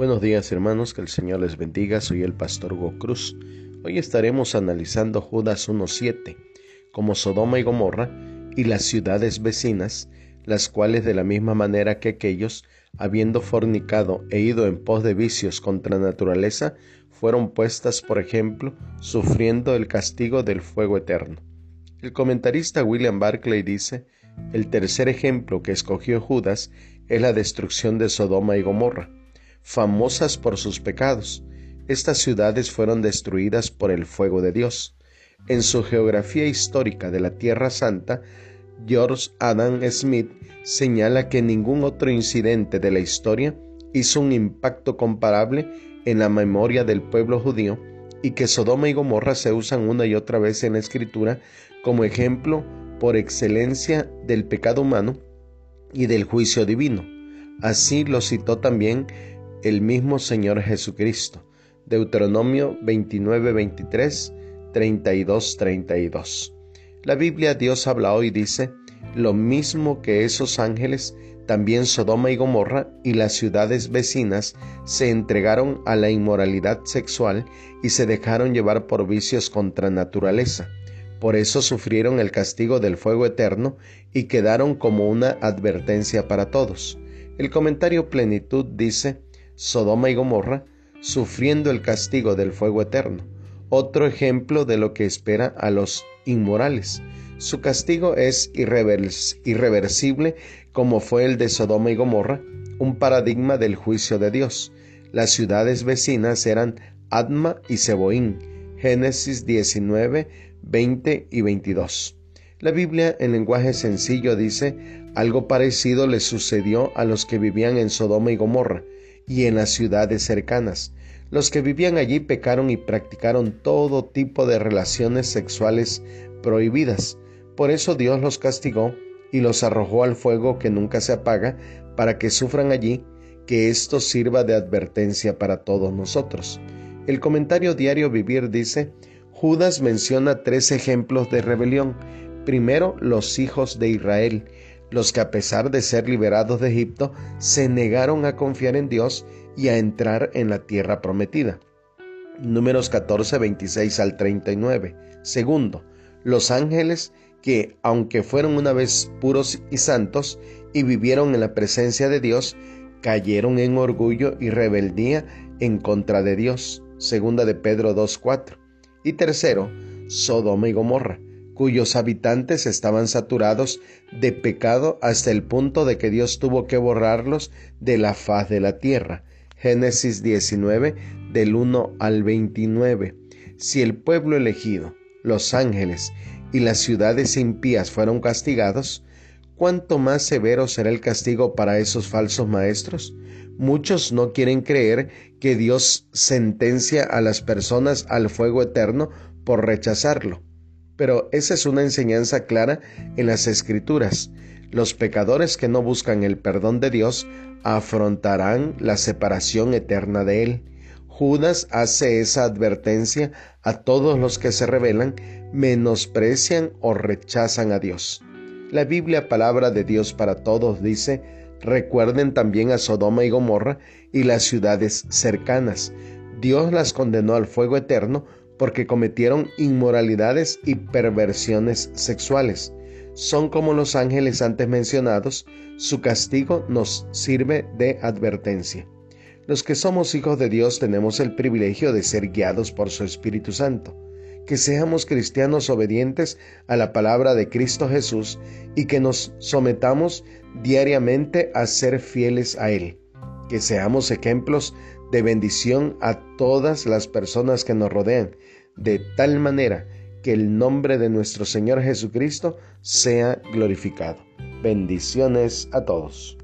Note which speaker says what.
Speaker 1: Buenos días hermanos, que el Señor les bendiga, soy el pastor Go Cruz. Hoy estaremos analizando Judas 1.7 como Sodoma y Gomorra y las ciudades vecinas, las cuales de la misma manera que aquellos, habiendo fornicado e ido en pos de vicios contra naturaleza, fueron puestas, por ejemplo, sufriendo el castigo del fuego eterno. El comentarista William Barclay dice, el tercer ejemplo que escogió Judas es la destrucción de Sodoma y Gomorra famosas por sus pecados. Estas ciudades fueron destruidas por el fuego de Dios. En su geografía histórica de la Tierra Santa, George Adam Smith señala que ningún otro incidente de la historia hizo un impacto comparable en la memoria del pueblo judío y que Sodoma y Gomorra se usan una y otra vez en la escritura como ejemplo por excelencia del pecado humano y del juicio divino. Así lo citó también el mismo Señor Jesucristo. Deuteronomio 29, 23, 32, 32. La Biblia Dios habla hoy dice, lo mismo que esos ángeles, también Sodoma y Gomorra y las ciudades vecinas se entregaron a la inmoralidad sexual y se dejaron llevar por vicios contra naturaleza. Por eso sufrieron el castigo del fuego eterno y quedaron como una advertencia para todos. El comentario Plenitud dice, Sodoma y Gomorra, sufriendo el castigo del fuego eterno, otro ejemplo de lo que espera a los inmorales. Su castigo es irreversible como fue el de Sodoma y Gomorra, un paradigma del juicio de Dios. Las ciudades vecinas eran Adma y Seboín. Génesis 19, 20 y 22. La Biblia en lenguaje sencillo dice, algo parecido le sucedió a los que vivían en Sodoma y Gomorra y en las ciudades cercanas. Los que vivían allí pecaron y practicaron todo tipo de relaciones sexuales prohibidas. Por eso Dios los castigó y los arrojó al fuego que nunca se apaga para que sufran allí, que esto sirva de advertencia para todos nosotros. El comentario diario Vivir dice, Judas menciona tres ejemplos de rebelión. Primero, los hijos de Israel los que a pesar de ser liberados de Egipto, se negaron a confiar en Dios y a entrar en la tierra prometida. Números 14, 26 al 39. Segundo, los ángeles que, aunque fueron una vez puros y santos y vivieron en la presencia de Dios, cayeron en orgullo y rebeldía en contra de Dios. Segunda de Pedro 2.4. Y tercero, Sodoma y Gomorra, cuyos habitantes estaban saturados de pecado hasta el punto de que Dios tuvo que borrarlos de la faz de la tierra. Génesis 19 del 1 al 29. Si el pueblo elegido, los ángeles y las ciudades impías fueron castigados, ¿cuánto más severo será el castigo para esos falsos maestros? Muchos no quieren creer que Dios sentencia a las personas al fuego eterno por rechazarlo pero esa es una enseñanza clara en las escrituras. Los pecadores que no buscan el perdón de Dios afrontarán la separación eterna de Él. Judas hace esa advertencia a todos los que se rebelan, menosprecian o rechazan a Dios. La Biblia, palabra de Dios para todos, dice, recuerden también a Sodoma y Gomorra y las ciudades cercanas. Dios las condenó al fuego eterno porque cometieron inmoralidades y perversiones sexuales. Son como los ángeles antes mencionados, su castigo nos sirve de advertencia. Los que somos hijos de Dios tenemos el privilegio de ser guiados por su Espíritu Santo, que seamos cristianos obedientes a la palabra de Cristo Jesús y que nos sometamos diariamente a ser fieles a Él, que seamos ejemplos de bendición a todas las personas que nos rodean, de tal manera que el nombre de nuestro Señor Jesucristo sea glorificado. Bendiciones a todos.